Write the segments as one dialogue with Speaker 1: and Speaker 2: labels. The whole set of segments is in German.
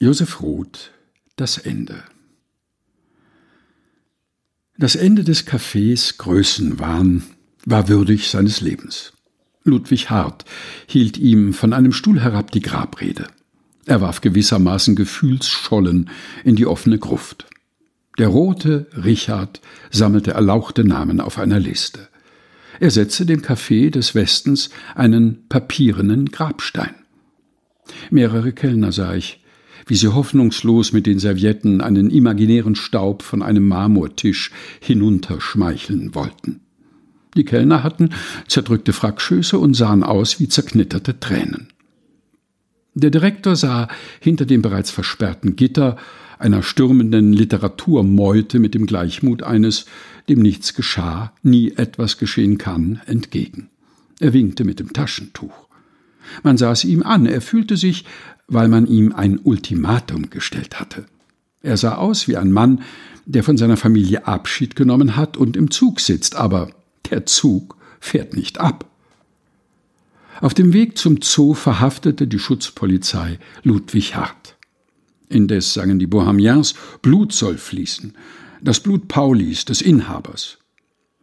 Speaker 1: Josef Roth Das Ende Das Ende des Cafés Größenwahn war würdig seines Lebens. Ludwig Hart hielt ihm von einem Stuhl herab die Grabrede. Er warf gewissermaßen Gefühlsschollen in die offene Gruft. Der rote Richard sammelte erlauchte Namen auf einer Liste. Er setzte dem Café des Westens einen papierenen Grabstein. Mehrere Kellner sah ich, wie sie hoffnungslos mit den Servietten einen imaginären Staub von einem Marmortisch hinunterschmeicheln wollten. Die Kellner hatten zerdrückte Frackschöße und sahen aus wie zerknitterte Tränen. Der Direktor sah hinter dem bereits versperrten Gitter einer stürmenden Literaturmeute mit dem Gleichmut eines, dem nichts geschah, nie etwas geschehen kann, entgegen. Er winkte mit dem Taschentuch. Man sah es ihm an, er fühlte sich, weil man ihm ein Ultimatum gestellt hatte. Er sah aus wie ein Mann, der von seiner Familie Abschied genommen hat und im Zug sitzt, aber der Zug fährt nicht ab. Auf dem Weg zum Zoo verhaftete die Schutzpolizei Ludwig Hart. Indes sangen die Bohemians, Blut soll fließen, das Blut Paulis, des Inhabers.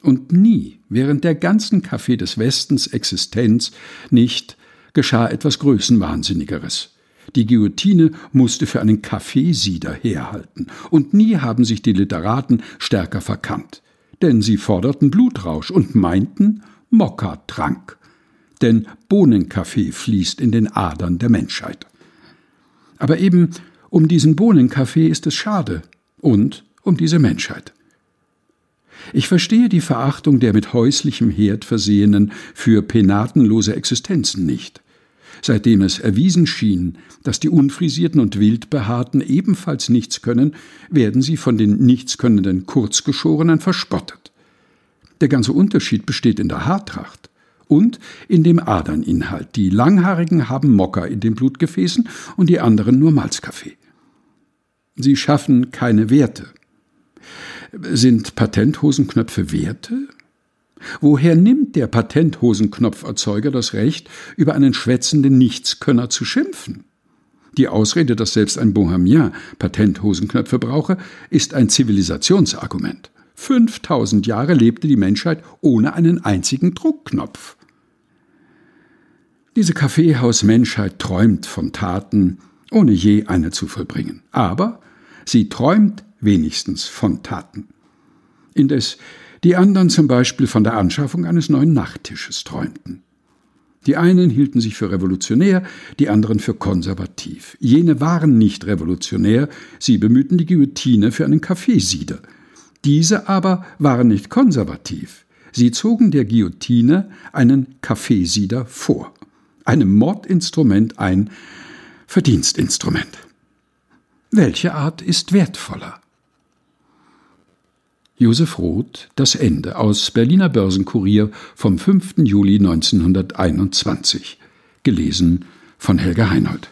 Speaker 1: Und nie während der ganzen Café des Westens Existenz nicht geschah etwas Größenwahnsinnigeres. Die Guillotine musste für einen Kaffeesieder herhalten, und nie haben sich die Literaten stärker verkannt. Denn sie forderten Blutrausch und meinten Mokka-Trank. Denn Bohnenkaffee fließt in den Adern der Menschheit. Aber eben um diesen Bohnenkaffee ist es schade und um diese Menschheit. Ich verstehe die Verachtung der mit häuslichem Herd versehenen für penatenlose Existenzen nicht seitdem es erwiesen schien, dass die Unfrisierten und Wildbehaarten ebenfalls nichts können, werden sie von den Nichtskönnenden Kurzgeschorenen verspottet. Der ganze Unterschied besteht in der Haartracht und in dem Aderninhalt. Die Langhaarigen haben Mokka in den Blutgefäßen und die anderen nur Malzkaffee. Sie schaffen keine Werte. Sind Patenthosenknöpfe Werte? Woher nimmt der Patenthosenknopferzeuger das Recht, über einen schwätzenden Nichtskönner zu schimpfen? Die Ausrede, dass selbst ein Bohemien Patenthosenknöpfe brauche, ist ein Zivilisationsargument. 5000 Jahre lebte die Menschheit ohne einen einzigen Druckknopf. Diese Kaffeehaus-Menschheit träumt von Taten, ohne je eine zu vollbringen. Aber sie träumt wenigstens von Taten. Indes die anderen zum Beispiel von der Anschaffung eines neuen Nachttisches träumten. Die einen hielten sich für revolutionär, die anderen für konservativ. Jene waren nicht revolutionär, sie bemühten die Guillotine für einen Kaffeesieder. Diese aber waren nicht konservativ. Sie zogen der Guillotine einen Kaffeesieder vor, einem Mordinstrument ein Verdienstinstrument. Welche Art ist wertvoller? Josef Roth Das Ende aus Berliner Börsenkurier vom 5. Juli 1921. Gelesen von Helga Heinold.